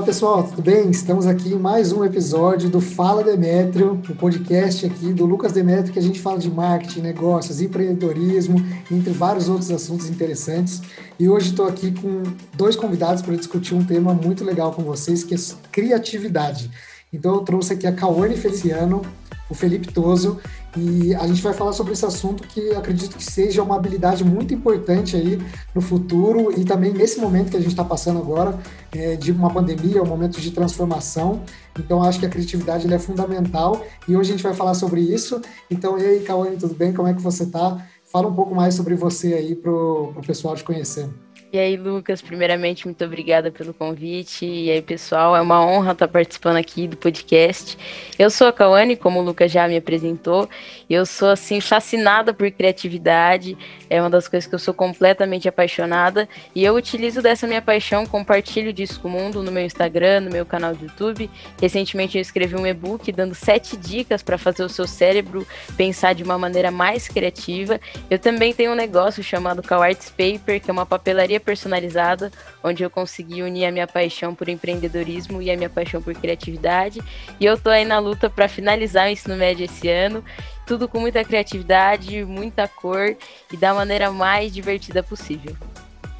Fala pessoal, tudo bem? Estamos aqui em mais um episódio do Fala Demétrio, o podcast aqui do Lucas Demétrio, que a gente fala de marketing, negócios, empreendedorismo, entre vários outros assuntos interessantes. E hoje estou aqui com dois convidados para discutir um tema muito legal com vocês, que é criatividade. Então eu trouxe aqui a Cauane Feliciano, o Felipe Toso, e a gente vai falar sobre esse assunto que acredito que seja uma habilidade muito importante aí no futuro e também nesse momento que a gente está passando agora, é, de uma pandemia, um momento de transformação. Então, acho que a criatividade é fundamental e hoje a gente vai falar sobre isso. Então, e aí, Cauane, tudo bem? Como é que você está? Fala um pouco mais sobre você aí para o pessoal te conhecer. E aí, Lucas, primeiramente, muito obrigada pelo convite. E aí, pessoal, é uma honra estar participando aqui do podcast. Eu sou a Cauane, como o Lucas já me apresentou. Eu sou, assim, fascinada por criatividade. É uma das coisas que eu sou completamente apaixonada. E eu utilizo dessa minha paixão, compartilho disso com o mundo no meu Instagram, no meu canal do YouTube. Recentemente, eu escrevi um e-book dando sete dicas para fazer o seu cérebro pensar de uma maneira mais criativa. Eu também tenho um negócio chamado Cow Arts Paper, que é uma papelaria personalizada, onde eu consegui unir a minha paixão por empreendedorismo e a minha paixão por criatividade. E eu tô aí na luta para finalizar o ensino médio esse ano, tudo com muita criatividade, muita cor e da maneira mais divertida possível.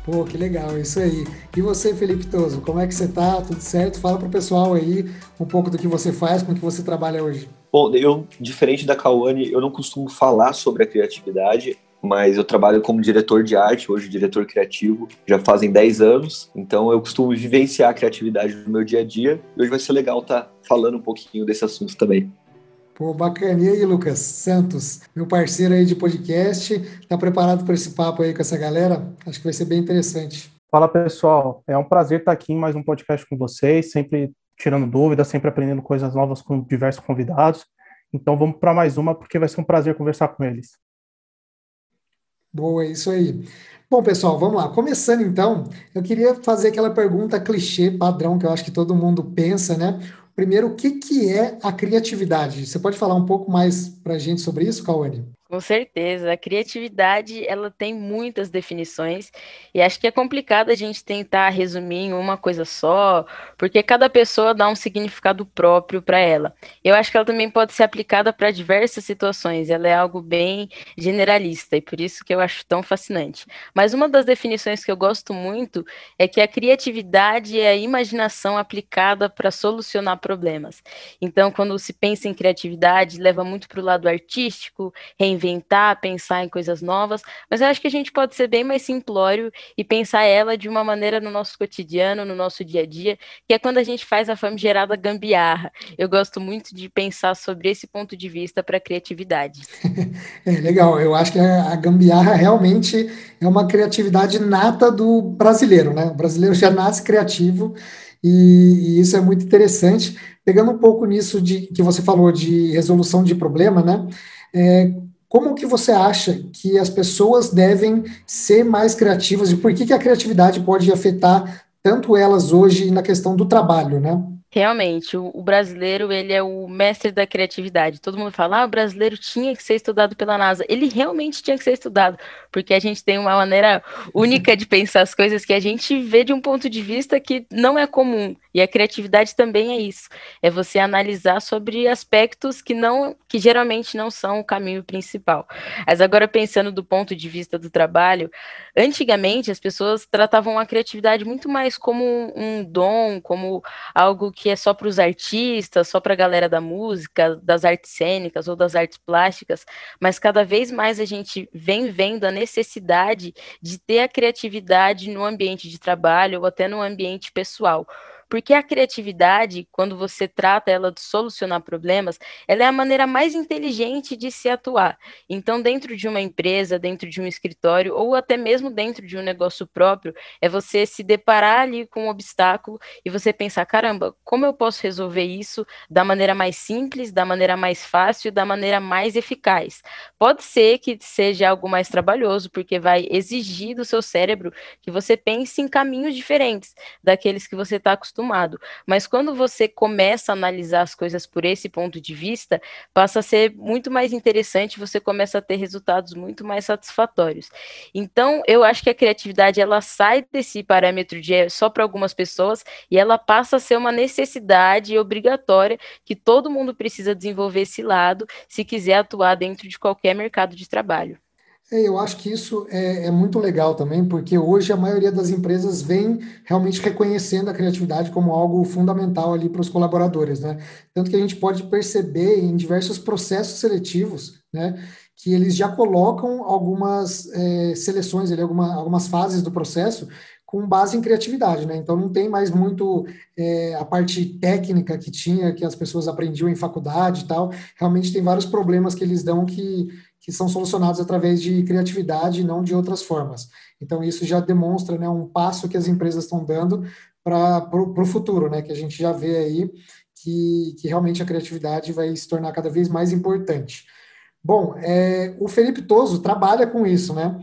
Pô, que legal, isso aí. E você, Felipe Toso, como é que você tá? Tudo certo? Fala pro pessoal aí um pouco do que você faz, com o que você trabalha hoje. Bom, eu, diferente da Cauane, eu não costumo falar sobre a criatividade, mas eu trabalho como diretor de arte, hoje diretor criativo, já fazem 10 anos, então eu costumo vivenciar a criatividade no meu dia a dia, e hoje vai ser legal estar tá falando um pouquinho desse assunto também. Pô, bacana. E aí, Lucas Santos, meu parceiro aí de podcast, tá preparado para esse papo aí com essa galera? Acho que vai ser bem interessante. Fala, pessoal. É um prazer estar aqui em mais um podcast com vocês, sempre tirando dúvidas, sempre aprendendo coisas novas com diversos convidados. Então vamos para mais uma, porque vai ser um prazer conversar com eles. Boa, é isso aí. Bom, pessoal, vamos lá. Começando então, eu queria fazer aquela pergunta clichê, padrão, que eu acho que todo mundo pensa, né? Primeiro, o que, que é a criatividade? Você pode falar um pouco mais para a gente sobre isso, Cauane? Com certeza, a criatividade ela tem muitas definições e acho que é complicado a gente tentar resumir em uma coisa só, porque cada pessoa dá um significado próprio para ela. Eu acho que ela também pode ser aplicada para diversas situações, ela é algo bem generalista e por isso que eu acho tão fascinante. Mas uma das definições que eu gosto muito é que a criatividade é a imaginação aplicada para solucionar problemas. Então, quando se pensa em criatividade, leva muito para o lado artístico, inventar, pensar em coisas novas, mas eu acho que a gente pode ser bem mais simplório e pensar ela de uma maneira no nosso cotidiano, no nosso dia a dia, que é quando a gente faz a famigerada gambiarra. Eu gosto muito de pensar sobre esse ponto de vista para a criatividade. É legal, eu acho que a gambiarra realmente é uma criatividade nata do brasileiro, né? O brasileiro já nasce criativo e, e, isso é muito interessante. Pegando um pouco nisso de que você falou de resolução de problema, né? É, como que você acha que as pessoas devem ser mais criativas e por que, que a criatividade pode afetar tanto elas hoje na questão do trabalho, né? Realmente, o, brasileiro, ele é o mestre da criatividade. Todo mundo fala, ah, o brasileiro tinha que ser estudado pela NASA. Ele realmente tinha que ser estudado, porque a gente tem uma maneira única de pensar as coisas que a gente vê de um ponto de vista que não é comum. E a criatividade também é isso. É você analisar sobre aspectos que não, que geralmente não são o caminho principal. Mas agora pensando do ponto de vista do trabalho, antigamente as pessoas tratavam a criatividade muito mais como um dom, como algo que é só para os artistas, só para a galera da música, das artes cênicas ou das artes plásticas, mas cada vez mais a gente vem vendo a necessidade de ter a criatividade no ambiente de trabalho ou até no ambiente pessoal. Porque a criatividade, quando você trata ela de solucionar problemas, ela é a maneira mais inteligente de se atuar. Então, dentro de uma empresa, dentro de um escritório, ou até mesmo dentro de um negócio próprio, é você se deparar ali com um obstáculo e você pensar: caramba, como eu posso resolver isso da maneira mais simples, da maneira mais fácil, da maneira mais eficaz? Pode ser que seja algo mais trabalhoso, porque vai exigir do seu cérebro que você pense em caminhos diferentes daqueles que você está acostumado acostumado. Mas quando você começa a analisar as coisas por esse ponto de vista, passa a ser muito mais interessante, você começa a ter resultados muito mais satisfatórios. Então, eu acho que a criatividade ela sai desse parâmetro de é só para algumas pessoas e ela passa a ser uma necessidade obrigatória que todo mundo precisa desenvolver esse lado se quiser atuar dentro de qualquer mercado de trabalho. É, eu acho que isso é, é, muito legal também, porque hoje a maioria das empresas vem realmente reconhecendo a criatividade como algo fundamental ali para os colaboradores, né? Tanto que a gente pode perceber em diversos processos seletivos, né, que eles já colocam algumas é, seleções, ali, alguma, algumas fases do processo com base em criatividade, né? Então não tem mais muito é, a parte técnica que tinha, que as pessoas aprendiam em faculdade e tal. Realmente tem vários problemas que eles dão que que são solucionados através de criatividade e não de outras formas. Então, isso já demonstra né, um passo que as empresas estão dando para o futuro, né, que a gente já vê aí que, que realmente a criatividade vai se tornar cada vez mais importante. Bom, é, o Felipe Toso trabalha com isso, né?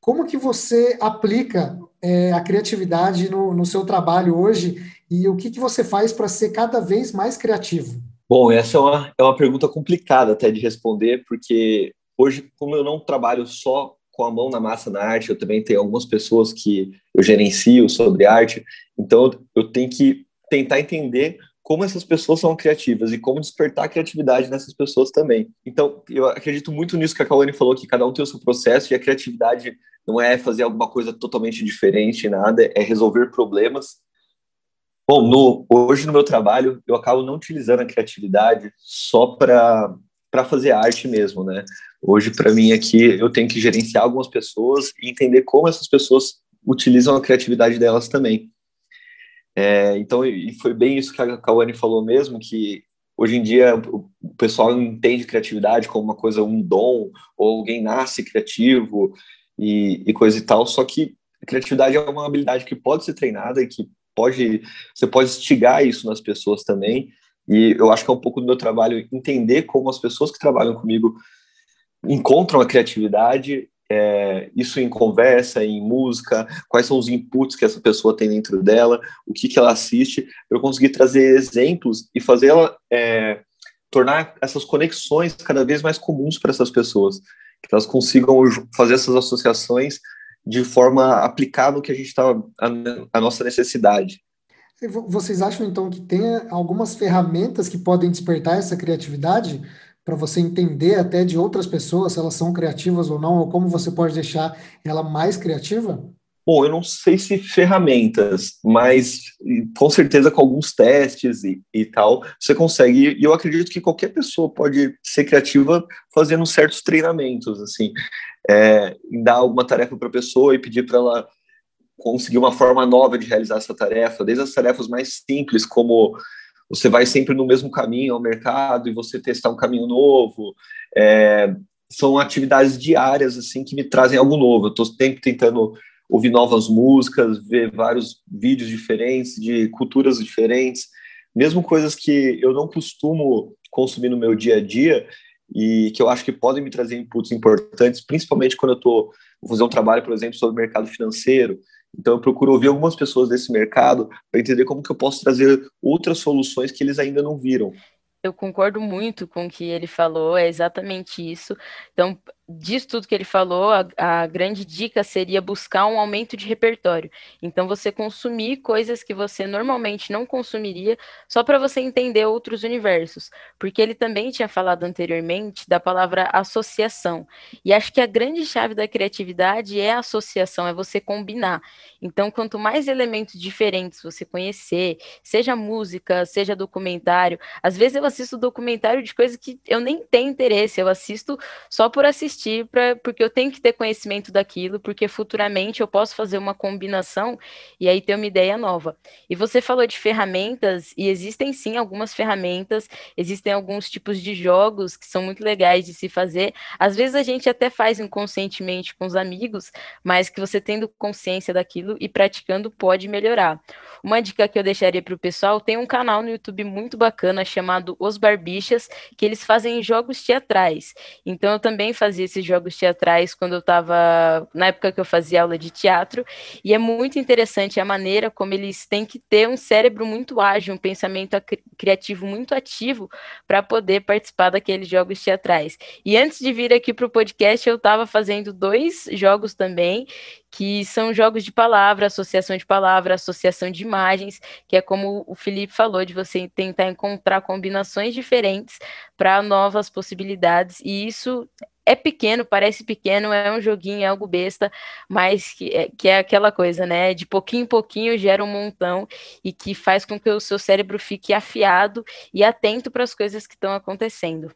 Como que você aplica é, a criatividade no, no seu trabalho hoje e o que, que você faz para ser cada vez mais criativo? Bom, essa é uma, é uma pergunta complicada até de responder, porque Hoje, como eu não trabalho só com a mão na massa na arte, eu também tenho algumas pessoas que eu gerencio sobre arte, então eu tenho que tentar entender como essas pessoas são criativas e como despertar a criatividade nessas pessoas também. Então, eu acredito muito nisso que a Kawane falou, que cada um tem o seu processo e a criatividade não é fazer alguma coisa totalmente diferente, nada, é resolver problemas. Bom, no, hoje no meu trabalho, eu acabo não utilizando a criatividade só para fazer arte mesmo, né? Hoje, para mim, aqui, eu tenho que gerenciar algumas pessoas e entender como essas pessoas utilizam a criatividade delas também. É, então, e foi bem isso que a Kawane falou mesmo, que hoje em dia o pessoal entende criatividade como uma coisa, um dom, ou alguém nasce criativo e, e coisa e tal, só que a criatividade é uma habilidade que pode ser treinada e que pode, você pode instigar isso nas pessoas também, e eu acho que é um pouco do meu trabalho entender como as pessoas que trabalham comigo encontram a criatividade, é, isso em conversa, em música, quais são os inputs que essa pessoa tem dentro dela, o que, que ela assiste, eu conseguir trazer exemplos e fazer ela é, tornar essas conexões cada vez mais comuns para essas pessoas, que elas consigam fazer essas associações de forma aplicada no que a gente está, a, a nossa necessidade. Vocês acham então que tem algumas ferramentas que podem despertar essa criatividade? para você entender até de outras pessoas se elas são criativas ou não, ou como você pode deixar ela mais criativa? Bom, eu não sei se ferramentas, mas com certeza com alguns testes e, e tal, você consegue. E eu acredito que qualquer pessoa pode ser criativa fazendo certos treinamentos, assim, é, dar alguma tarefa para a pessoa e pedir para ela conseguir uma forma nova de realizar essa tarefa, desde as tarefas mais simples, como você vai sempre no mesmo caminho ao mercado e você testar um caminho novo. É, são atividades diárias assim que me trazem algo novo. Eu estou sempre tentando ouvir novas músicas, ver vários vídeos diferentes de culturas diferentes, mesmo coisas que eu não costumo consumir no meu dia a dia e que eu acho que podem me trazer inputs importantes, principalmente quando eu estou fazer um trabalho, por exemplo, sobre mercado financeiro. Então eu procuro ouvir algumas pessoas desse mercado para entender como que eu posso trazer outras soluções que eles ainda não viram. Eu concordo muito com o que ele falou, é exatamente isso. Então, disso tudo que ele falou, a, a, grande dica seria buscar um aumento de repertório. Então, você consumir coisas que você normalmente não consumiria, só para você entender outros universos. Porque ele também tinha falado anteriormente da palavra associação. E acho que a grande chave da criatividade é a associação, é você combinar. Então, quanto mais elementos diferentes você conhecer, seja música, seja documentário, às vezes eu assisto documentário de coisas que eu nem tenho interesse, eu assisto só por assistir assistir pra, porque eu tenho que ter conhecimento daquilo, porque futuramente eu posso fazer uma combinação e aí ter uma ideia nova. E você falou de ferramentas, e existem sim algumas ferramentas, existem alguns tipos de jogos que são muito legais de se fazer. Às vezes a gente até faz inconscientemente com os amigos, mas que você tendo consciência daquilo e praticando pode melhorar. Uma dica que eu deixaria para o pessoal, tem um canal no YouTube muito bacana chamado Os Barbichas, que eles fazem jogos teatrais. Então eu também fazia esses jogos teatrais quando eu estava na época que eu fazia aula de teatro, e é muito interessante a maneira como eles têm que ter um cérebro muito ágil, um pensamento criativo muito ativo para poder participar daqueles jogos teatrais. E antes de vir aqui para o podcast, eu estava fazendo dois jogos também, que são jogos de palavra, associação de palavra, associação de imagens, que é como o Felipe falou, de você tentar encontrar combinações diferentes para novas possibilidades, e isso é pequeno, parece pequeno, é um joguinho, é algo besta, mas que é, que é aquela coisa, né? De pouquinho em pouquinho gera um montão e que faz com que o seu cérebro fique afiado e atento para as coisas que estão acontecendo.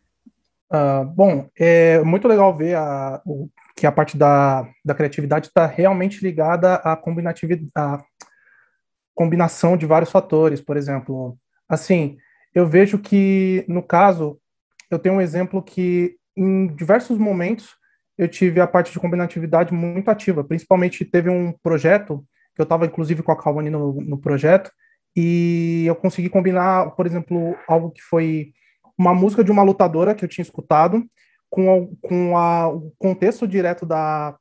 Uh, bom, é muito legal ver a, o, que a parte da, da criatividade está realmente ligada à combinatividade, à combinação de vários fatores, por exemplo. Assim, eu vejo que, no caso, eu tenho um exemplo que, em diversos momentos, eu tive a parte de combinatividade muito ativa. Principalmente, teve um projeto, que eu estava, inclusive, com a Calvani no, no projeto, e eu consegui combinar, por exemplo, algo que foi uma música de uma lutadora que eu tinha escutado, com, com a, o contexto direto da,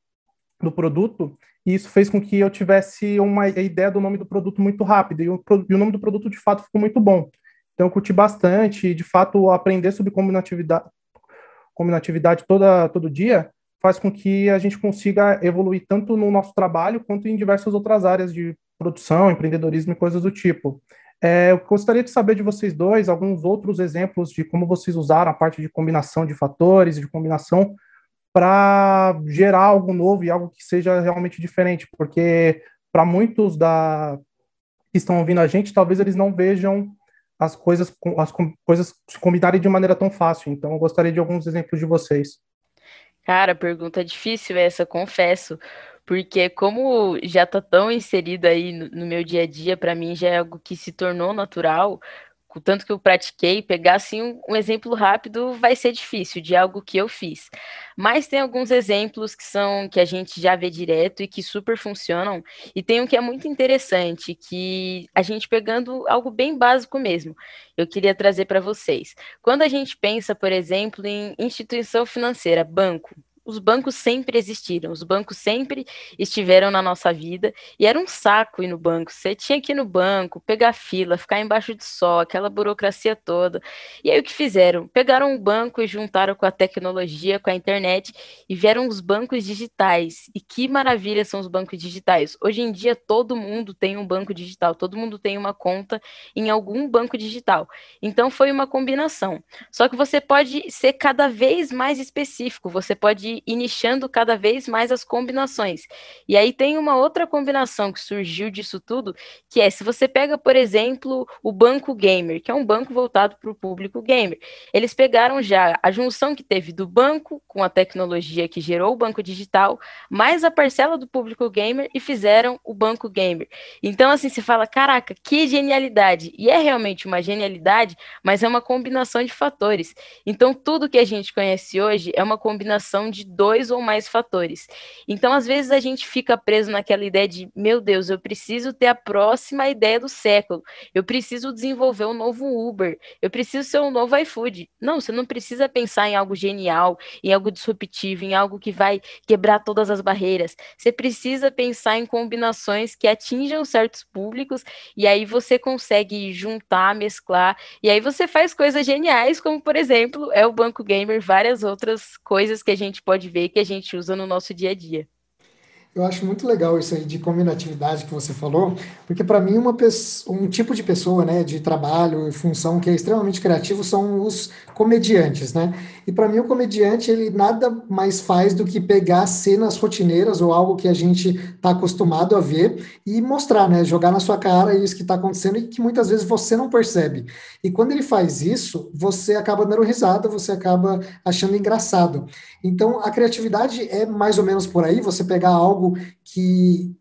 do produto, e isso fez com que eu tivesse uma ideia do nome do produto muito rápido, e o, e o nome do produto, de fato, ficou muito bom. Então, eu curti bastante, e, de fato, aprender sobre combinatividade, combinatividade toda, todo dia faz com que a gente consiga evoluir tanto no nosso trabalho quanto em diversas outras áreas de produção, empreendedorismo e coisas do tipo. É, eu gostaria de saber de vocês dois alguns outros exemplos de como vocês usaram a parte de combinação de fatores, de combinação, para gerar algo novo e algo que seja realmente diferente, porque para muitos da que estão ouvindo a gente, talvez eles não vejam as coisas as coisas se combinarem de maneira tão fácil. Então, eu gostaria de alguns exemplos de vocês. Cara, pergunta difícil essa, confesso, porque como já está tão inserido aí no, no meu dia a dia, para mim já é algo que se tornou natural, o tanto que eu pratiquei, pegar assim um, um, exemplo rápido vai ser difícil de algo que eu fiz. Mas tem alguns exemplos que são que a gente já vê direto e que super funcionam, e tem um que é muito interessante, que a gente pegando algo bem básico mesmo. Eu queria trazer para vocês. Quando a gente pensa, por exemplo, em instituição financeira, banco, os bancos sempre existiram, os bancos sempre estiveram na nossa vida e era um saco ir no banco. Você tinha que ir no banco, pegar fila, ficar embaixo de sol, aquela burocracia toda. E aí o que fizeram? Pegaram o banco e juntaram com a tecnologia, com a internet e vieram os bancos digitais. E que maravilha são os bancos digitais. Hoje em dia todo mundo tem um banco digital, todo mundo tem uma conta em algum banco digital. Então foi uma combinação. Só que você pode ser cada vez mais específico, você pode ir nichando cada vez mais as combinações. E aí tem uma outra combinação que surgiu disso tudo, que é se você pega, por exemplo, o Banco Gamer, que é um banco voltado para o público gamer. Eles pegaram já a junção que teve do banco com a tecnologia que gerou o banco digital, mais a parcela do público gamer e fizeram o Banco Gamer. Então, assim, se fala, caraca, que genialidade! E é realmente uma genialidade, mas é uma combinação de fatores. Então, tudo que a gente conhece hoje é uma combinação de de dois ou mais fatores. Então, às vezes, a gente fica preso naquela ideia de, meu Deus, eu preciso ter a próxima ideia do século, eu preciso desenvolver um novo Uber, eu preciso ser um novo iFood. Não, você não precisa pensar em algo genial, em algo disruptivo, em algo que vai quebrar todas as barreiras. Você precisa pensar em combinações que atinjam certos públicos e aí você consegue juntar, mesclar, e aí você faz coisas geniais, como por exemplo, é o Banco Gamer, várias outras coisas que a gente pode pode ver que a gente usa no nosso dia a dia. Eu acho muito legal isso aí de combinatividade que você falou, porque para mim uma um tipo de pessoa, né, de trabalho e função que é extremamente criativo são os comediantes, né? E para mim o comediante ele nada mais faz do que pegar cenas rotineiras ou algo que a gente está acostumado a ver e mostrar, né, jogar na sua cara isso que está acontecendo e que muitas vezes você não percebe. E quando ele faz isso, você acaba dando risada, você acaba achando engraçado. Então a criatividade é mais ou menos por aí, você pegar algo algo que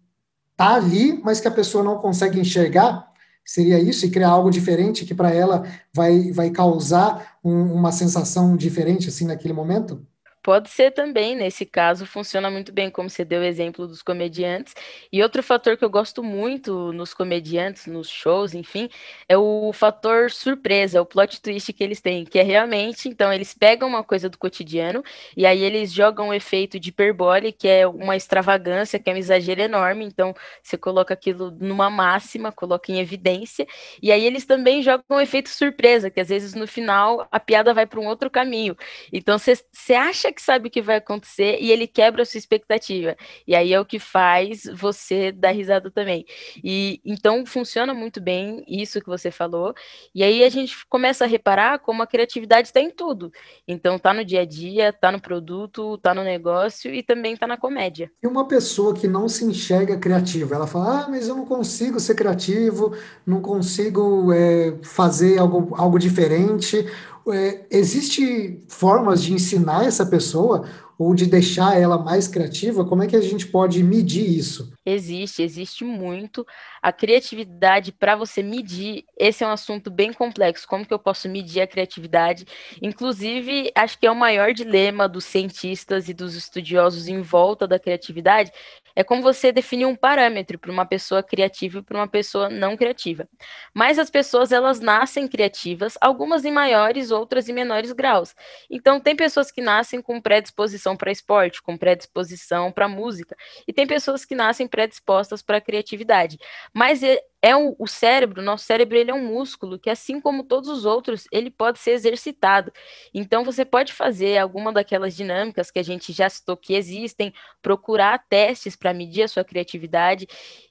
está ali, mas que a pessoa não consegue enxergar? Seria isso? E criar algo diferente que para ela vai, vai causar um, uma sensação diferente assim naquele momento? Pode ser também, nesse caso, funciona muito bem, como você deu o exemplo dos comediantes. E outro fator que eu gosto muito nos comediantes, nos shows, enfim, é o fator surpresa, o plot twist que eles têm, que é realmente, então, eles pegam uma coisa do cotidiano e aí eles jogam um efeito de hiperbole, que é uma extravagância, que é um exagero enorme. Então, você coloca aquilo numa máxima, coloca em evidência, e aí eles também jogam um efeito surpresa, que às vezes no final a piada vai para um outro caminho. Então, você acha que sabe o que vai acontecer e ele quebra a sua expectativa. E aí é o que faz você dar risada também. E então funciona muito bem isso que você falou. E aí a gente começa a reparar como a criatividade está em tudo. Então tá no dia a dia, tá no produto, tá no negócio e também tá na comédia. E uma pessoa que não se enxerga criativa, ela fala: "Ah, mas eu não consigo ser criativo, não consigo é, fazer algo, algo diferente." É, existe formas de ensinar essa pessoa ou de deixar ela mais criativa? Como é que a gente pode medir isso? Existe, existe muito. A criatividade, para você medir, esse é um assunto bem complexo. Como que eu posso medir a criatividade? Inclusive, acho que é o maior dilema dos cientistas e dos estudiosos em volta da criatividade, é como você definir um parâmetro para uma pessoa criativa e para uma pessoa não criativa. Mas as pessoas, elas nascem criativas, algumas em maiores, outras em menores graus. Então, tem pessoas que nascem com predisposição para esporte, com predisposição para música, e tem pessoas que nascem predispostas para criatividade. Mas é, o cérebro, nosso cérebro, ele é um músculo que, assim como todos os outros, ele pode ser exercitado. Então, você pode fazer alguma daquelas dinâmicas que a gente já citou que existem, procurar testes para medir a sua criatividade.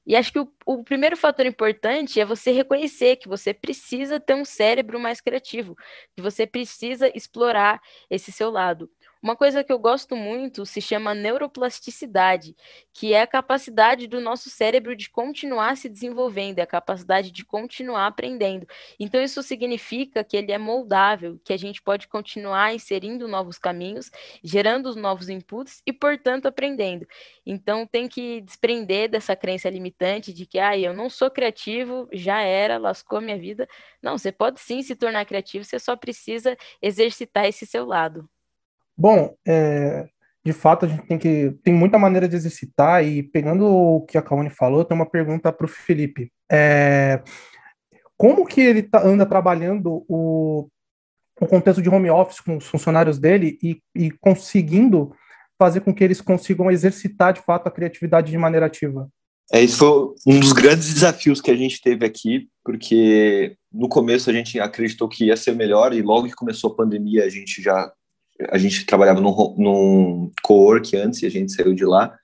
E acho que o, o primeiro fator importante é você reconhecer que você precisa ter um cérebro mais criativo, que você precisa explorar esse seu lado. Uma coisa que eu gosto muito se chama neuroplasticidade, que é a capacidade do nosso cérebro de continuar se desenvolvendo, é a capacidade de continuar aprendendo. Então, isso significa que ele é moldável, que a gente pode continuar inserindo novos caminhos, gerando os novos inputs e, portanto, aprendendo. Então, tem que desprender dessa crença limitante de que, ah, eu não sou criativo, já era, lascou minha vida. Não, você pode sim se tornar criativo, você só precisa exercitar esse seu lado. Bom, é, de fato, a gente tem que. Tem muita maneira de exercitar, e pegando o que a Kaone falou, tem uma pergunta para o Felipe. É, como que ele tá, anda trabalhando o, o contexto de home office com os funcionários dele e, e conseguindo fazer com que eles consigam exercitar de fato a criatividade de maneira ativa? É, isso foi um dos grandes desafios que a gente teve aqui, porque no começo a gente acreditou que ia ser melhor e logo que começou a pandemia a gente já a gente trabalhava num, num co-work antes e a gente saiu de lá.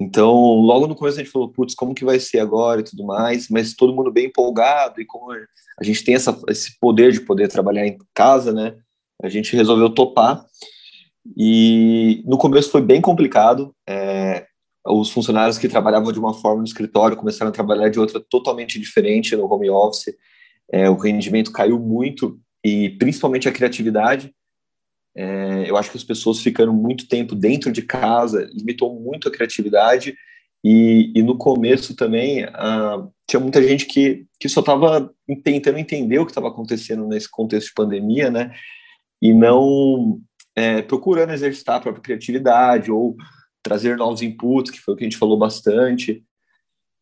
Então, logo no começo a gente falou, putz, como que vai ser agora e tudo mais, mas todo mundo bem empolgado e como a gente tem essa, esse poder de poder trabalhar em casa, né, a gente resolveu topar. E no começo foi bem complicado, é, os funcionários que trabalhavam de uma forma no escritório começaram a trabalhar de outra totalmente diferente no home office, é, o rendimento caiu muito e principalmente a criatividade, é, eu acho que as pessoas ficando muito tempo dentro de casa limitou muito a criatividade e, e no começo também tinha muita gente que, que só estava tentando entender o que estava acontecendo nesse contexto de pandemia, né? E não é, procurando exercitar a própria criatividade ou trazer novos inputs, que foi o que a gente falou bastante.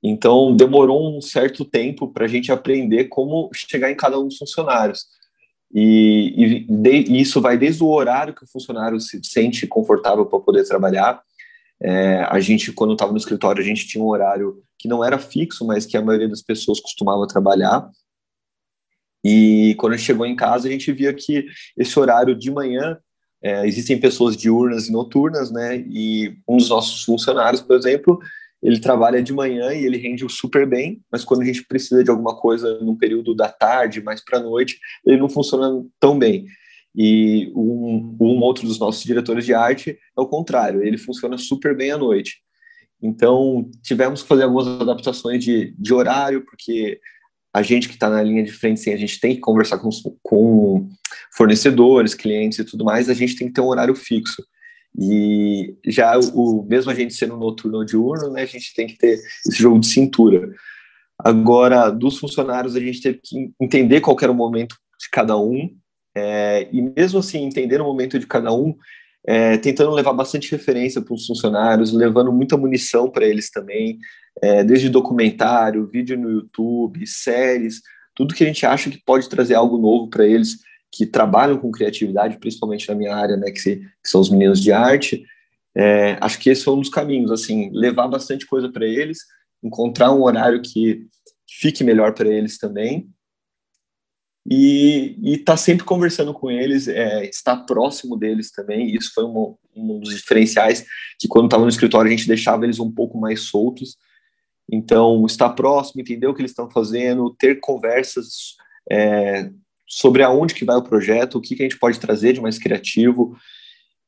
Então, demorou um certo tempo para a gente aprender como chegar em cada um dos funcionários. E, e, de, isso vai desde o horário que o funcionário se sente confortável para poder trabalhar. É, a gente, quando estava no escritório, a gente tinha um horário que não era fixo, mas que a maioria das pessoas costumava trabalhar. E quando a gente chegou em casa, a gente via que esse horário de manhã é, existem pessoas diurnas e noturnas, né? E um dos nossos funcionários, por exemplo, ele trabalha de manhã e ele rende super bem, mas quando a gente precisa de alguma coisa no período da tarde, mais para a noite, ele não funciona tão bem. E um, um outro dos nossos diretores de arte é o contrário, ele funciona super bem à noite. Então, tivemos que fazer algumas adaptações de, de horário, porque a gente que está na linha de frente, sim, a gente tem que conversar com, com fornecedores, clientes e tudo mais, a gente tem que ter um horário fixo. E já o mesmo a gente sendo noturno ou diurno, né, a gente tem que ter esse jogo de cintura. Agora, dos funcionários, a gente teve que entender qual era o momento de cada um, é, e mesmo assim, entender o momento de cada um, é, tentando levar bastante referência para os funcionários, levando muita munição para eles também, é, desde documentário, vídeo no YouTube, séries, tudo que a gente acha que pode trazer algo novo para eles que trabalham com criatividade, principalmente na minha área, né, que, se, que são os meninos de arte. É, acho que esse é um dos caminhos, assim, levar bastante coisa para eles, encontrar um horário que fique melhor para eles também e estar tá sempre conversando com eles, é, estar próximo deles também. Isso foi um, um dos diferenciais que quando estava no escritório a gente deixava eles um pouco mais soltos. Então, estar próximo, entender o que eles estão fazendo, ter conversas é, sobre aonde que vai o projeto, o que, que a gente pode trazer de mais criativo.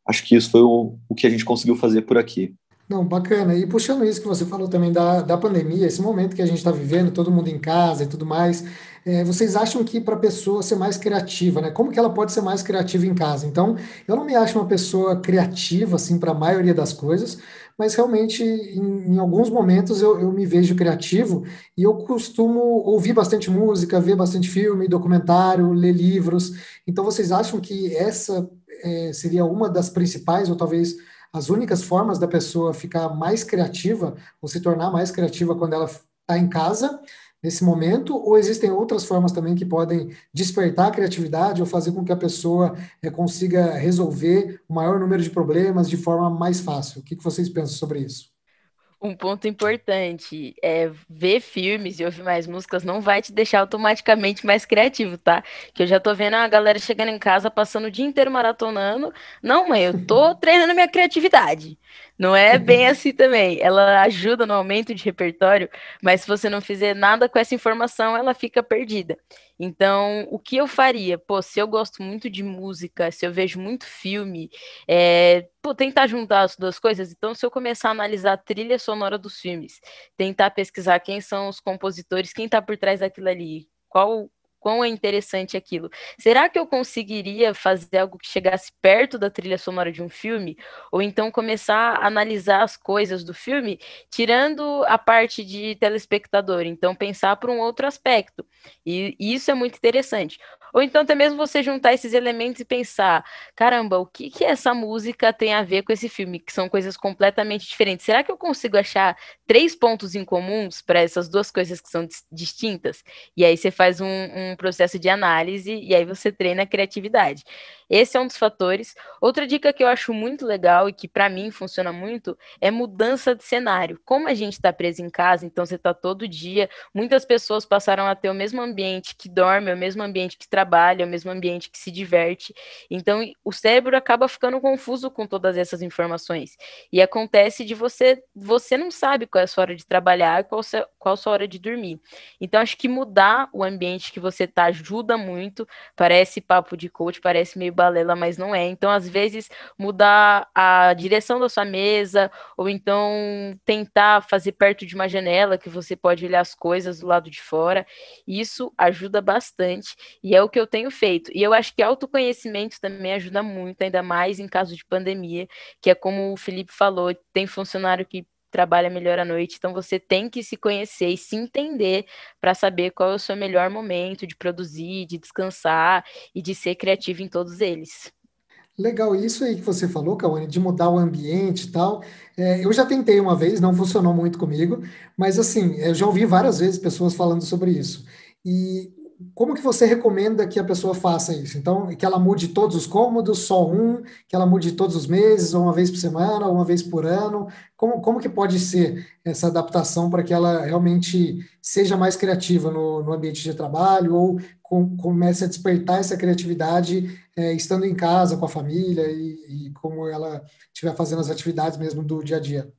Acho que isso foi o, o que a gente conseguiu fazer por aqui. Não, bacana. E puxando isso que você falou também da, da pandemia, esse momento que a gente está vivendo, todo mundo em casa e tudo mais, é, vocês acham que para a pessoa ser mais criativa, né? Como que ela pode ser mais criativa em casa? Então, eu não me acho uma pessoa criativa, assim, para a maioria das coisas, mas realmente, em, em alguns momentos, eu, eu, me vejo criativo e eu costumo ouvir bastante música, ver bastante filme, documentário, ler livros. Então, vocês acham que essa é, seria uma das principais, ou talvez as únicas formas da pessoa ficar mais criativa ou se tornar mais criativa quando ela está em casa nesse momento, ou existem outras formas também que podem despertar a criatividade ou fazer com que a pessoa é, consiga resolver o maior número de problemas de forma mais fácil? O que, que vocês pensam sobre isso? Um ponto importante é ver filmes e ouvir mais músicas não vai te deixar automaticamente mais criativo, tá? Que eu já tô vendo a galera chegando em casa passando o dia inteiro maratonando. Não, mãe, eu tô treinando minha criatividade. Não é bem assim também. Ela ajuda no aumento de repertório, mas se você não fizer nada com essa informação, ela fica perdida. Então, o que eu faria? Pô, se eu gosto muito de música, se eu vejo muito filme, é, pô, tentar juntar as duas coisas. Então, se eu começar a analisar a trilha sonora dos filmes, tentar pesquisar quem são os compositores, quem está por trás daquilo ali, qual quão é interessante aquilo. Será que eu conseguiria fazer algo que chegasse perto da trilha sonora de um filme? Ou então começar a analisar as coisas do filme, tirando a parte de telespectador, então pensar por um outro aspecto. E, e isso é muito interessante. Ou então até mesmo você juntar esses elementos e pensar, caramba, o que, que essa música tem a ver com esse filme? Que são coisas completamente diferentes. Será que eu consigo achar três pontos em comuns para essas duas coisas que são distintas? E aí você faz um, um processo de análise e aí você treina a criatividade. Esse é um dos fatores. Outra dica que eu acho muito legal e que para mim funciona muito é mudança de cenário. Como a gente está preso em casa, então você está todo dia, muitas pessoas passaram a ter o mesmo ambiente que dorme, o mesmo ambiente que trabalha, o mesmo ambiente que se diverte. Então o cérebro acaba ficando confuso com todas essas informações. E acontece de você, você não sabe qual é a sua hora de trabalhar, qual, qual a sua hora de dormir. Então acho que mudar o ambiente que você tá ajuda muito. Parece papo de coach, parece meio balela, mas não é. Então, às vezes, mudar a direção da sua mesa, ou então tentar fazer perto de uma janela que você pode olhar as coisas do lado de fora. Isso ajuda bastante e é o que eu tenho feito. E eu acho que autoconhecimento também ajuda muito, ainda mais em caso de pandemia, que é como o Felipe falou, tem funcionário que trabalha melhor à noite. Então você tem que se conhecer e se entender para saber qual é o seu melhor momento de produzir, de descansar e de ser criativo em todos eles. Legal, isso aí que você falou, Cauane, de mudar o ambiente e tal. É, eu já tentei uma vez, não funcionou muito comigo, mas assim, eu já ouvi várias vezes pessoas falando sobre isso. E como que você recomenda que a pessoa faça isso? Então, que ela mude todos os cômodos, só um, que ela mude todos os meses, ou uma vez por semana, ou uma vez por ano? Como, como que pode ser essa adaptação para que ela realmente seja mais criativa no, no ambiente de trabalho, ou com, comece a despertar essa criatividade é, estando em casa com a família e, e como ela estiver fazendo as atividades mesmo do dia a dia?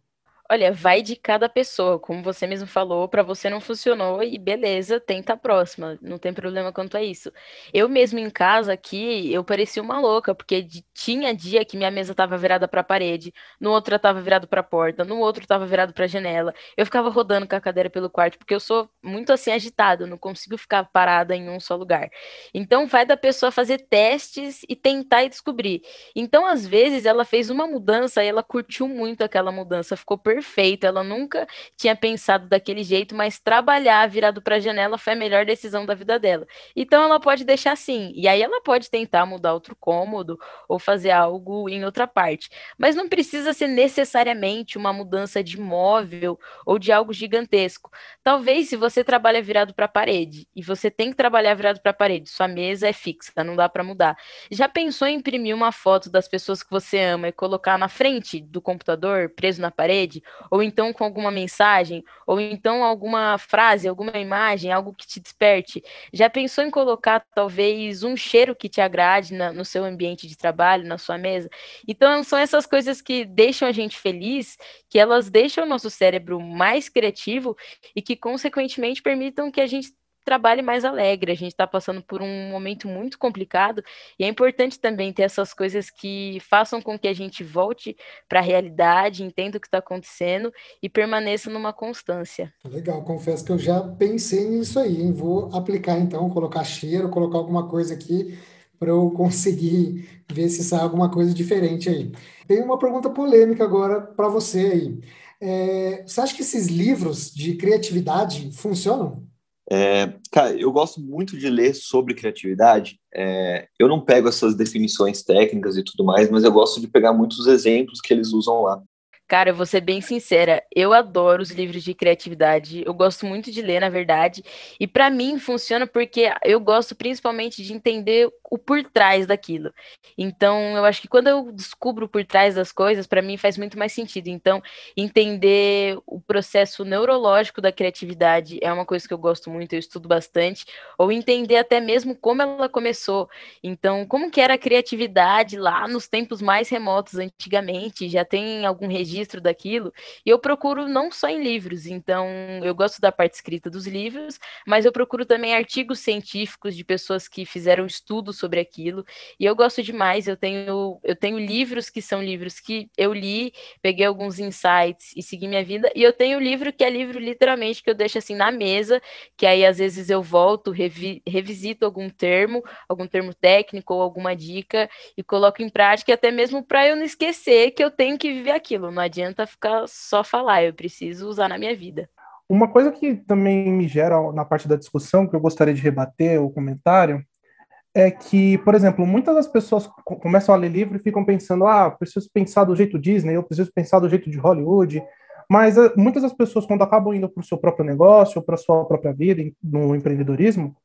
Olha, vai de cada pessoa, como você mesmo falou, para você não funcionou e beleza, tenta a próxima, não tem problema quanto a isso. Eu mesmo em casa aqui, eu parecia uma louca, porque tinha dia que minha mesa estava virada para a parede, no outro estava virado para a porta, no outro estava virado para a janela. Eu ficava rodando com a cadeira pelo quarto, porque eu sou muito assim agitada, não consigo ficar parada em um só lugar. Então vai da pessoa fazer testes e tentar e descobrir. Então às vezes ela fez uma mudança e ela curtiu muito aquela mudança, ficou perfeita perfeito, ela nunca tinha pensado daquele jeito, mas trabalhar virado para a janela foi a melhor decisão da vida dela. Então ela pode deixar assim, e aí ela pode tentar mudar outro cômodo ou fazer algo em outra parte, mas não precisa ser necessariamente uma mudança de móvel ou de algo gigantesco. Talvez se você trabalha virado para a parede e você tem que trabalhar virado para a parede, sua mesa é fixa, não dá para mudar. Já pensou em imprimir uma foto das pessoas que você ama e colocar na frente do computador, preso na parede, ou então com alguma mensagem, ou então alguma frase, alguma imagem, algo que te desperte? Já pensou em colocar talvez um cheiro que te agrade na, no seu ambiente de trabalho, na sua mesa? Então são essas coisas que deixam a gente feliz, que elas deixam o nosso cérebro mais criativo e que consequentemente permitam que a gente trabalhe mais alegre. A gente está passando por um momento muito complicado e é importante também ter essas coisas que façam com que a gente volte para a realidade, entenda o que está acontecendo e permaneça numa constância. Legal, confesso que eu já pensei nisso aí, hein? Vou aplicar então, colocar cheiro, colocar alguma coisa aqui para eu conseguir ver se sai alguma coisa diferente aí. Tem uma pergunta polêmica agora para você aí. É, você acha que esses livros de criatividade funcionam? É, cara, eu gosto muito de ler sobre criatividade. É, eu não pego essas definições técnicas e tudo mais, mas eu gosto de pegar muitos exemplos que eles usam lá. Cara, eu vou ser bem sincera, eu adoro os livros de criatividade, eu gosto muito de ler, na verdade, e para mim funciona porque eu gosto principalmente de entender o por trás daquilo. Então, eu acho que quando eu descubro por trás das coisas, para mim faz muito mais sentido. Então, entender o processo neurológico da criatividade é uma coisa que eu gosto muito, eu estudo bastante, ou entender até mesmo como ela começou. Então, como que era a criatividade lá nos tempos mais remotos antigamente, já tem algum registro daquilo, e eu procuro não só em livros, então eu gosto da parte escrita dos livros, mas eu procuro também artigos científicos de pessoas que fizeram estudos sobre aquilo, e eu gosto demais, eu tenho, eu tenho livros que são livros que eu li, peguei alguns insights e segui minha vida, e eu tenho livro que é livro literalmente que eu deixo assim na mesa, que aí às vezes eu volto, revi, revisito algum termo, algum termo técnico ou alguma dica e coloco em prática, até mesmo para eu não esquecer que eu tenho que viver aquilo, não adianta ficar só falar, eu preciso usar na minha vida. Uma coisa que também me gera na parte da discussão, que eu gostaria de rebater o comentário, é que, por exemplo, muitas das pessoas começam a ler livro e ficam pensando, ah, preciso pensar do jeito Disney, eu preciso pensar do jeito de Hollywood, mas eh, muitas das pessoas, quando acabam indo para o seu próprio negócio para a sua própria vida, no empreendedorismo,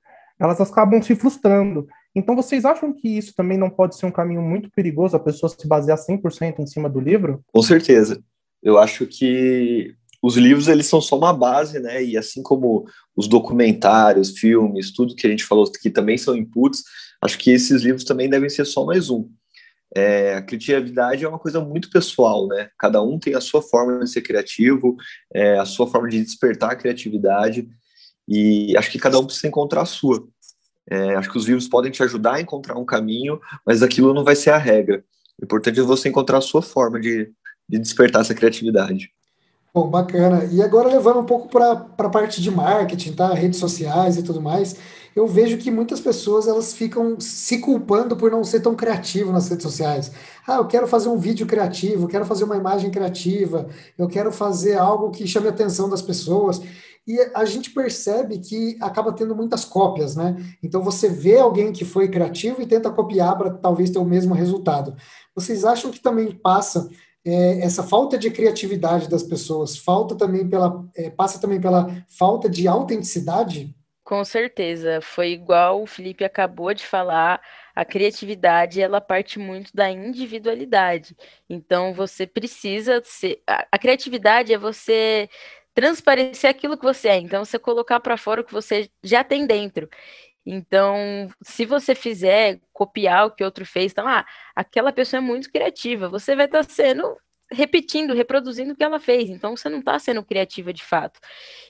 elas acabam se frustrando. Então, vocês acham que isso também não pode ser um caminho muito perigoso, a pessoa se basear 100% em cima do livro? Com certeza. Eu acho que os livros eles são só uma base, né? E assim como os documentários, filmes, tudo que a gente falou que também são inputs, acho que esses livros também devem ser só mais um. É, a criatividade é uma coisa muito pessoal, né? Cada um tem a sua forma de ser criativo, é, a sua forma de despertar a criatividade, e acho que cada um precisa encontrar a sua. É, acho que os livros podem te ajudar a encontrar um caminho, mas aquilo não vai ser a regra. O importante é você encontrar a sua forma de, de despertar essa criatividade. Bom, bacana. E agora levando um pouco para a parte de marketing, tá? Redes sociais e tudo mais, eu vejo que muitas pessoas elas ficam se culpando por não ser tão criativo nas redes sociais. Ah, eu quero fazer um vídeo criativo, quero fazer uma imagem criativa, eu quero fazer algo que chame a atenção das pessoas e a gente percebe que acaba tendo muitas cópias, né? Então você vê alguém que foi criativo e tenta copiar para talvez ter o mesmo resultado. Vocês acham que também passa é, essa falta de criatividade das pessoas, falta também pela, é, passa também pela falta de autenticidade? Com certeza, foi igual o Felipe acabou de falar, a criatividade ela parte muito da individualidade. Então você precisa ser. A, a criatividade é você transparecer aquilo que você é. Então, você colocar para fora o que você já tem dentro. Então, se você fizer copiar o que outro fez, então, ah, aquela pessoa é muito criativa, você vai estar tá sendo repetindo, reproduzindo o que ela fez. Então você não está sendo criativa de fato.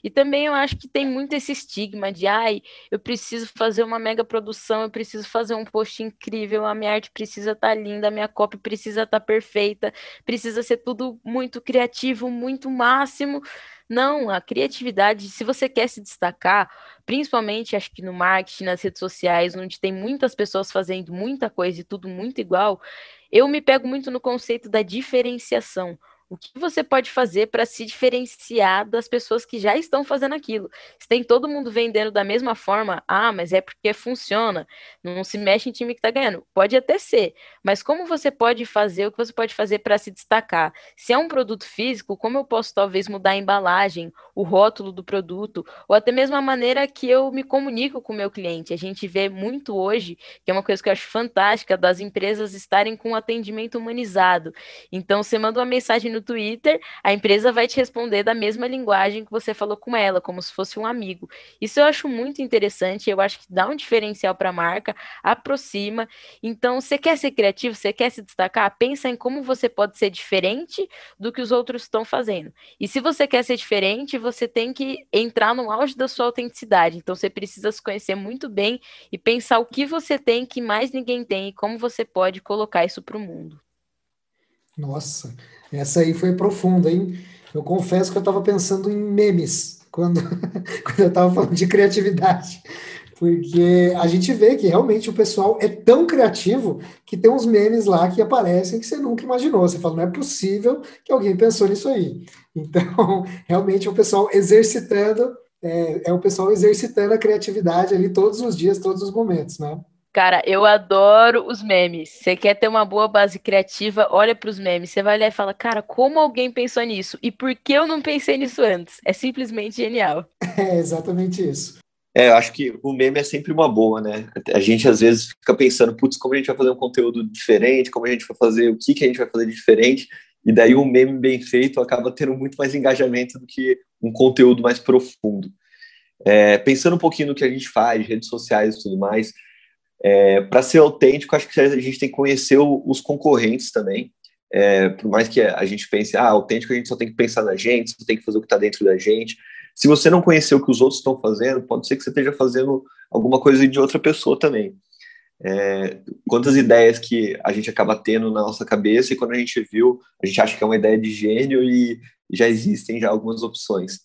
E também eu acho que tem muito esse estigma de ai, eu preciso fazer uma mega produção, eu preciso fazer um post incrível, a minha arte precisa estar tá linda, a minha copy precisa estar tá perfeita, precisa ser tudo muito criativo, muito máximo. Não, a criatividade, se você quer se destacar, principalmente acho que no marketing, nas redes sociais, onde tem muitas pessoas fazendo muita coisa e tudo muito igual, eu me pego muito no conceito da diferenciação. O que você pode fazer para se diferenciar das pessoas que já estão fazendo aquilo? Se tem todo mundo vendendo da mesma forma, ah, mas é porque funciona, não se mexe em time que está ganhando. Pode até ser, mas como você pode fazer, o que você pode fazer para se destacar? Se é um produto físico, como eu posso talvez mudar a embalagem, o rótulo do produto, ou até mesmo a maneira que eu me comunico com o meu cliente? A gente vê muito hoje, que é uma coisa que eu acho fantástica, das empresas estarem com um atendimento humanizado. Então, você manda uma mensagem no Twitter, a empresa vai te responder da mesma linguagem que você falou com ela, como se fosse um amigo. Isso eu acho muito interessante, eu acho que dá um diferencial para a marca, aproxima. Então, você quer ser criativo, você quer se destacar, pensa em como você pode ser diferente do que os outros estão fazendo. E se você quer ser diferente, você tem que entrar no auge da sua autenticidade. Então, você precisa se conhecer muito bem e pensar o que você tem que mais ninguém tem e como você pode colocar isso para o mundo. Nossa, essa aí foi profunda, hein? Eu confesso que eu estava pensando em memes quando, quando eu estava falando de criatividade. Porque a gente vê que realmente o pessoal é tão criativo que tem uns memes lá que aparecem que você nunca imaginou. Você fala, não é possível que alguém pensou nisso aí. Então, realmente o pessoal exercitando, é, é o pessoal exercitando a criatividade ali todos os dias, todos os momentos, né? Cara, eu adoro os memes. Você quer ter uma boa base criativa, olha para os memes. Você vai olhar e fala, cara, como alguém pensou nisso? E por que eu não pensei nisso antes? É simplesmente genial. É exatamente isso. É, eu acho que o meme é sempre uma boa, né? A gente às vezes fica pensando, putz, como a gente vai fazer um conteúdo diferente, como a gente vai fazer, o que, que a gente vai fazer de diferente, e daí um meme bem feito acaba tendo muito mais engajamento do que um conteúdo mais profundo. É, pensando um pouquinho no que a gente faz, redes sociais e tudo mais, é, para ser autêntico, acho que a gente tem que conhecer o, os concorrentes também. É, por mais que a gente pense, ah, autêntico, a gente só tem que pensar na gente, só tem que fazer o que está dentro da gente. Se você não conhecer o que os outros estão fazendo, pode ser que você esteja fazendo alguma coisa de outra pessoa também. É, quantas ideias que a gente acaba tendo na nossa cabeça e quando a gente viu, a gente acha que é uma ideia de gênio e já existem já algumas opções.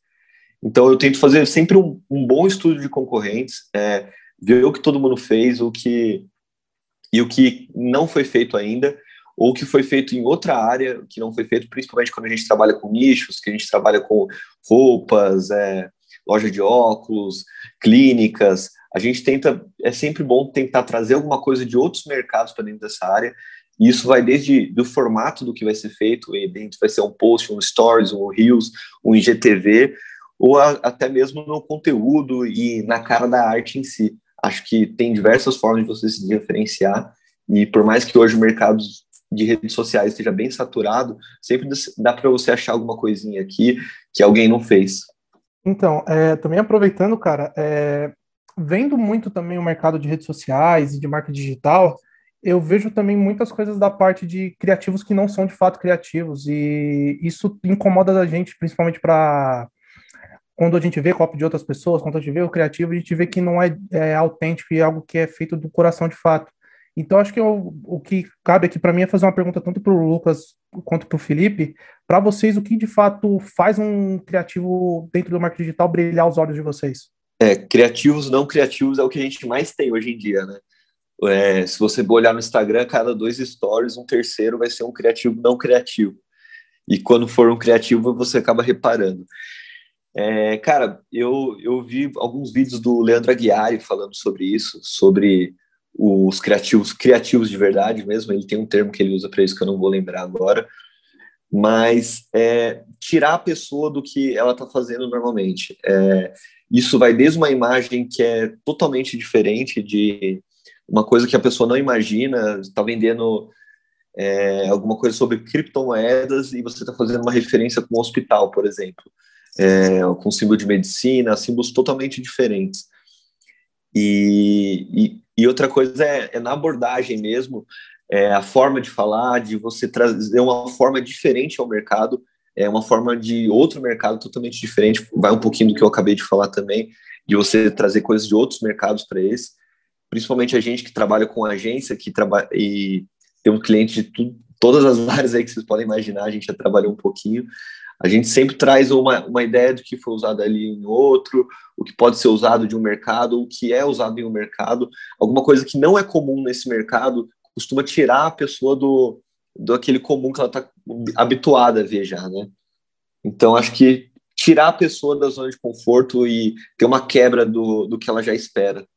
Então eu tento fazer sempre um, um bom estudo de concorrentes, é, ver o que todo mundo fez, o que e o que não foi feito ainda, ou que foi feito em outra área, que não foi feito, principalmente quando a gente trabalha com nichos, que a gente trabalha com roupas, é, loja de óculos, clínicas. A gente tenta, é sempre bom tentar trazer alguma coisa de outros mercados para dentro dessa área. E isso vai desde do formato do que vai ser feito, dentro vai ser um post, um stories, um reels, um IGTV, ou a, até mesmo no conteúdo e na cara da arte em si. Acho que tem diversas formas de você se diferenciar, e por mais que hoje o mercado de redes sociais esteja bem saturado, sempre dá para você achar alguma coisinha aqui que alguém não fez. Então, é, também aproveitando, cara, é, vendo muito também o mercado de redes sociais e de marca digital, eu vejo também muitas coisas da parte de criativos que não são de fato criativos, e isso incomoda a gente, principalmente para quando a gente vê copo de outras pessoas, quando a gente vê o criativo, a gente vê que não é, é autêntico e é algo que é feito do coração de fato. Então, acho que eu, o que cabe aqui para mim é fazer uma pergunta tanto para o Lucas quanto para o Felipe. Para vocês, o que de fato faz um criativo dentro do marketing digital brilhar os olhos de vocês? É, criativos não criativos é o que a gente mais tem hoje em dia, né? É, se você olhar no Instagram, cada dois stories, um terceiro vai ser um criativo não criativo. E quando for um criativo, você acaba reparando. É, cara, eu, eu vi alguns vídeos do Leandro Aguiari falando sobre isso, sobre os criativos, criativos de verdade mesmo. Ele tem um termo que ele usa para isso que eu não vou lembrar agora. Mas é, tirar a pessoa do que ela está fazendo normalmente. É, isso vai desde uma imagem que é totalmente diferente de uma coisa que a pessoa não imagina, está vendendo é, alguma coisa sobre criptomoedas e você está fazendo uma referência com um hospital, por exemplo é, com símbolo de medicina, símbolos totalmente diferentes. E, e, e outra coisa é, é, na abordagem mesmo, é a forma de falar, de você trazer uma forma diferente ao mercado, é uma forma de outro mercado totalmente diferente, vai um pouquinho do que eu acabei de falar também, de você trazer coisas de outros mercados para esse, principalmente a gente que trabalha com agência, que trabalha e tem um cliente de todas as áreas aí que vocês podem imaginar, a gente já trabalhou um pouquinho, a gente sempre traz uma, uma ideia do que foi usado ali em outro, o que pode ser usado de um mercado, o que é usado em um mercado, alguma coisa que não é comum nesse mercado costuma tirar a pessoa do, do aquele comum que ela está habituada a ver já, né? Então, acho que tirar a pessoa da zona de conforto e ter uma quebra do, do que ela já espera.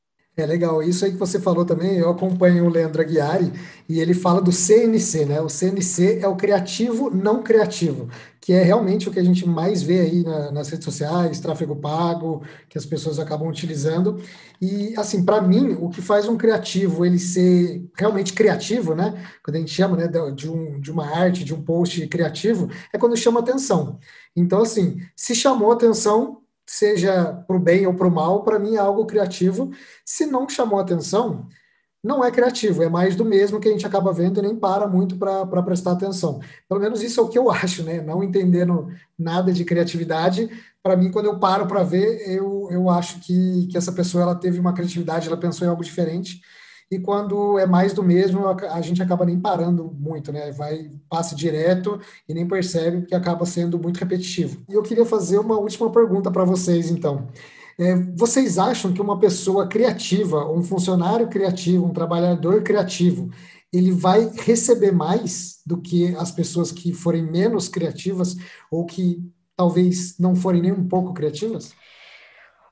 É legal, isso aí que você falou também, eu acompanho o Leandro Aguiari e ele fala do CNC, né? O CNC é o criativo não criativo, que é realmente o que a gente mais vê aí na, nas redes sociais, tráfego pago, que as pessoas acabam utilizando. E assim, para mim, o que faz um criativo ele ser realmente criativo, né? Quando a gente chama né, de, um, de uma arte, de um post criativo, é quando chama atenção. Então, assim, se chamou atenção, seja para o bem ou para o mal, para mim é algo criativo. Se não chamou atenção, não é criativo, é mais do mesmo que a gente acaba vendo e nem para muito para prestar atenção. Pelo menos isso é o que eu acho, né? Não entendendo nada de criatividade, para mim, quando eu paro para ver, eu, eu acho que, que essa pessoa ela teve uma criatividade, ela pensou em algo diferente e quando é mais do mesmo, a gente acaba nem parando muito, né? Vai, passa direto e nem percebe, porque acaba sendo muito repetitivo. E eu queria fazer uma última pergunta para vocês, então. É, vocês acham que uma pessoa criativa, um funcionário criativo, um trabalhador criativo, ele vai receber mais do que as pessoas que forem menos criativas ou que talvez não forem nem um pouco criativas?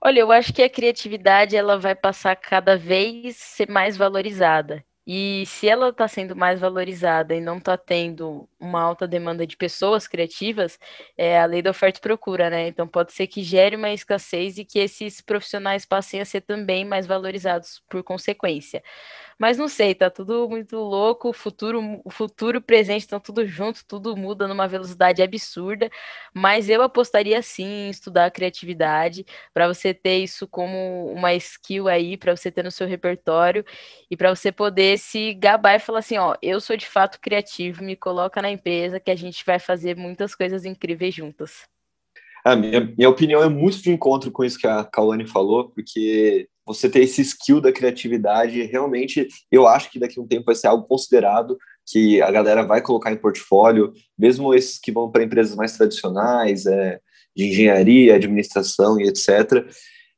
Olha, eu acho que a criatividade ela vai passar cada vez ser mais valorizada. E se ela está sendo mais valorizada e não está tendo uma alta demanda de pessoas criativas, é a lei da oferta e procura, né? Então pode ser que gere uma escassez e que esses profissionais passem a ser também mais valorizados por consequência. Mas não sei, tá tudo muito louco, o futuro, o futuro o presente estão tudo junto, tudo muda numa velocidade absurda, mas eu apostaria sim em estudar a criatividade para você ter isso como uma skill aí, para você ter no seu repertório e para você poder se gabar e falar assim, ó, eu sou de fato criativo, me coloca na empresa que a gente vai fazer muitas coisas incríveis juntas. A minha, minha opinião é muito de encontro com isso que a Kawane falou, porque você ter esse skill da criatividade, realmente, eu acho que daqui a um tempo vai ser algo considerado, que a galera vai colocar em portfólio, mesmo esses que vão para empresas mais tradicionais, é, de engenharia, administração e etc.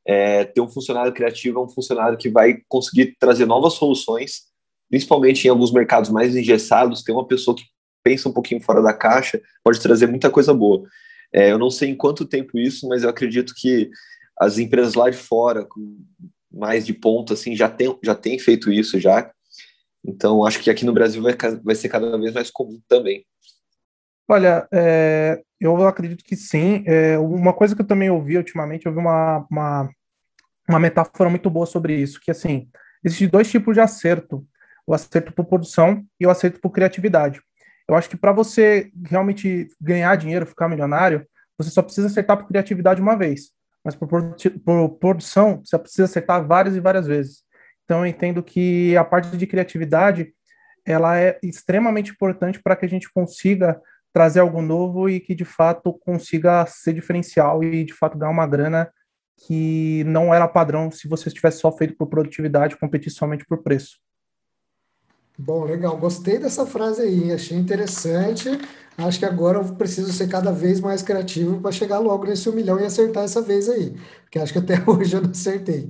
É, ter um funcionário criativo é um funcionário que vai conseguir trazer novas soluções, principalmente em alguns mercados mais engessados, ter uma pessoa que pensa um pouquinho fora da caixa pode trazer muita coisa boa. É, eu não sei em quanto tempo isso, mas eu acredito que as empresas lá de fora, mais de ponta, assim, já tem, já tem feito isso já. Então, acho que aqui no Brasil vai, vai ser cada vez mais comum também. Olha, é, eu acredito que sim. É, uma coisa que eu também ouvi ultimamente, eu vi uma, uma, uma metáfora muito boa sobre isso, que assim, existem dois tipos de acerto, o acerto por produção e o acerto por criatividade. Eu acho que para você realmente ganhar dinheiro, ficar milionário, você só precisa acertar por criatividade uma vez mas por, produção você precisa acertar várias e várias vezes. Então eu entendo que a parte de criatividade ela é extremamente importante para que a gente consiga trazer algo novo e que de fato consiga ser diferencial e de fato ganhar uma grana que não era padrão se você estivesse só feito por produtividade, competir somente por preço. Bom, legal. Gostei dessa frase aí, achei interessante. Acho que agora eu preciso ser cada vez mais criativo para chegar logo nesse um milhão e acertar essa vez aí, porque acho que até hoje eu não acertei.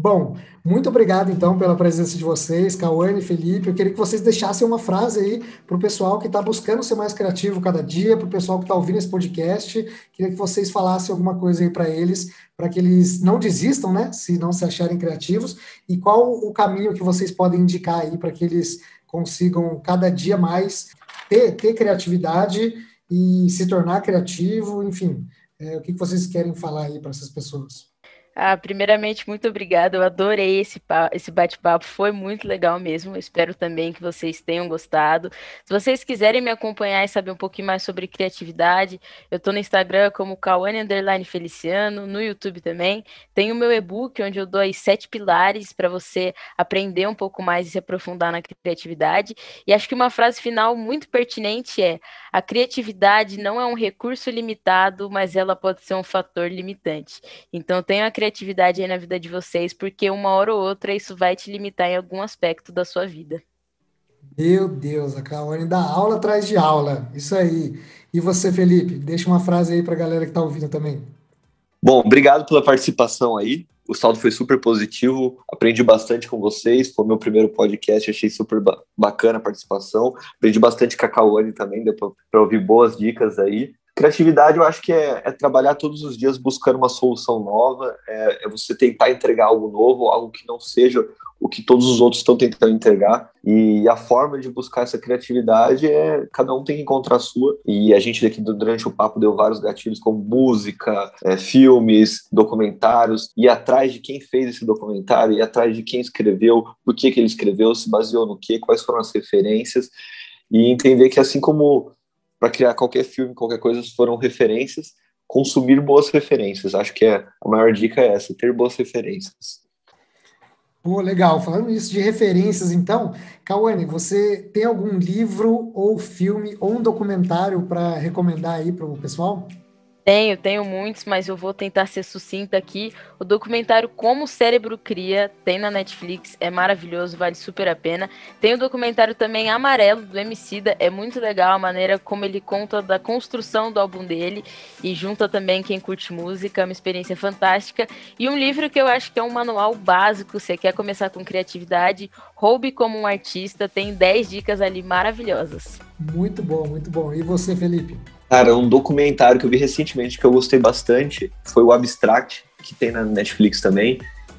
Bom, muito obrigado então pela presença de vocês, Cauane, Felipe. Eu queria que vocês deixassem uma frase aí para o pessoal que está buscando ser mais criativo cada dia, para o pessoal que está ouvindo esse podcast. Queria que vocês falassem alguma coisa aí para eles, para que eles não desistam, né? Se não se acharem criativos. E qual o caminho que vocês podem indicar aí para que eles consigam cada dia mais ter, ter criatividade e se tornar criativo, enfim. É, o que vocês querem falar aí para essas pessoas? Ah, primeiramente, muito obrigada. Eu adorei esse, esse bate-papo, foi muito legal mesmo. Espero também que vocês tenham gostado. Se vocês quiserem me acompanhar e saber um pouquinho mais sobre criatividade, eu estou no Instagram como Kawane Feliciano, no YouTube também. Tem o meu e-book, onde eu dou as sete pilares para você aprender um pouco mais e se aprofundar na criatividade. E acho que uma frase final muito pertinente é: a criatividade não é um recurso limitado, mas ela pode ser um fator limitante. Então, tenha a criatividade aí na vida de vocês, porque uma hora ou outra isso vai te limitar em algum aspecto da sua vida. Meu Deus, a Kawane dá aula atrás de aula. Isso aí. E você, Felipe? Deixa uma frase aí para a galera que está ouvindo também. Bom, obrigado pela participação aí. O saldo foi super positivo, aprendi bastante com vocês, foi meu primeiro podcast, achei super bacana a participação. Aprendi bastante com a Kawane também, deu para ouvir boas dicas aí. Criatividade, eu acho que é, é, trabalhar todos os dias buscando uma solução nova, é, é, você tentar entregar algo novo, algo que não seja o que todos os outros estão tentando entregar. E a forma de buscar essa criatividade é cada um tem que encontrar a sua. E a gente aqui durante o papo deu vários gatilhos como música, é, filmes, documentários, ir atrás de quem fez esse documentário, ir atrás de quem escreveu, por que, que ele escreveu, se baseou no que, quais foram as referências. E entender que assim como para criar qualquer filme, qualquer coisa, foram referências, consumir boas referências. Acho que é a maior dica é essa, ter boas referências. Pô, legal. Falando isso de referências, então, Kawane, você tem algum livro ou filme ou um documentário para recomendar aí para o pessoal? Tenho, tenho muitos, mas eu vou tentar ser sucinta aqui. O documentário Como o Cérebro Cria tem na Netflix, é maravilhoso, vale super a pena. Tem o documentário também Amarelo, do Emicida, é muito legal a maneira como ele conta da construção do álbum dele e junta também quem curte música, é uma experiência fantástica. E um livro que eu acho que é um manual básico, você quer começar com criatividade, Roube como um artista, tem 10 dicas ali maravilhosas. Muito bom, muito bom. E você, Felipe? Cara, um documentário que eu vi recentemente que eu gostei bastante foi o Abstract, que tem na Netflix também.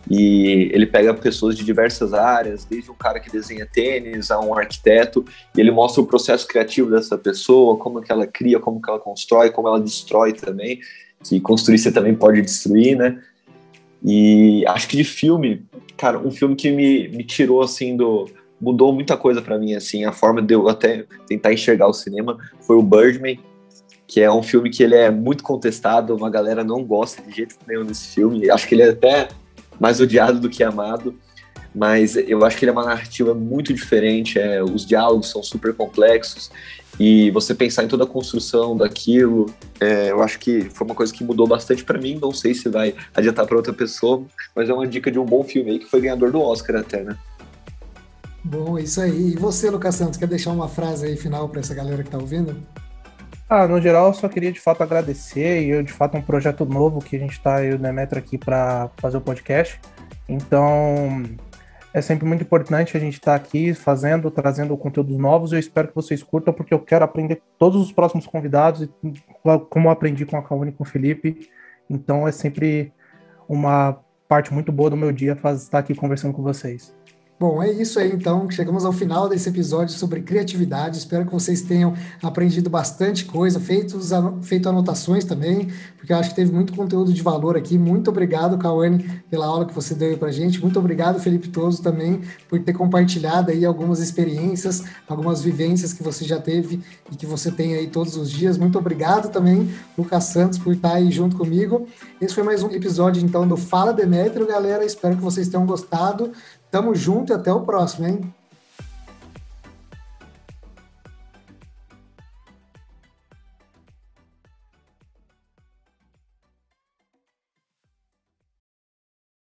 E ele pega pessoas de diversas áreas, desde um cara que desenha tênis a um arquiteto, e ele mostra o processo criativo dessa pessoa, como que ela cria, como que ela constrói, como ela destrói também, que construir você também pode destruir, né? E acho que de filme, cara, um filme que me, me tirou assim do, mudou muita coisa para mim, assim, a forma de eu até tentar enxergar o cinema foi o Birdman, que é um filme que ele é muito contestado, uma galera não gosta de jeito nenhum desse filme, acho que ele é até mais odiado do que amado, mas eu acho que ele é uma narrativa muito diferente, é, os diálogos são super complexos, e você pensar em toda a construção daquilo, é, eu acho que foi uma coisa que mudou bastante para mim, não sei se vai adiantar para outra pessoa, mas é uma dica de um bom filme aí, que foi ganhador do Oscar até, né? Bom, isso aí. E você, Lucas Santos, quer deixar uma frase aí final para essa galera que está ouvindo? Ah, no geral, eu só queria de fato agradecer e eu de fato é um projeto novo que a gente está aí o Demetro aqui para fazer o podcast. Então, é sempre muito importante a gente estar tá aqui fazendo, trazendo conteúdos novos. Eu espero que vocês curtam, porque eu quero aprender todos os próximos convidados, como eu aprendi com a Kaune e com o Felipe. Então, é sempre uma parte muito boa do meu dia estar aqui conversando com vocês. Bom, é isso aí então. Chegamos ao final desse episódio sobre criatividade. Espero que vocês tenham aprendido bastante coisa, feito, feito anotações também, porque eu acho que teve muito conteúdo de valor aqui. Muito obrigado, Cauane, pela aula que você deu para gente. Muito obrigado, Felipe Toso, também, por ter compartilhado aí algumas experiências, algumas vivências que você já teve e que você tem aí todos os dias. Muito obrigado também, Lucas Santos, por estar aí junto comigo. Esse foi mais um episódio, então, do Fala Demetrio, galera. Espero que vocês tenham gostado. Tamo junto e até o próximo, hein?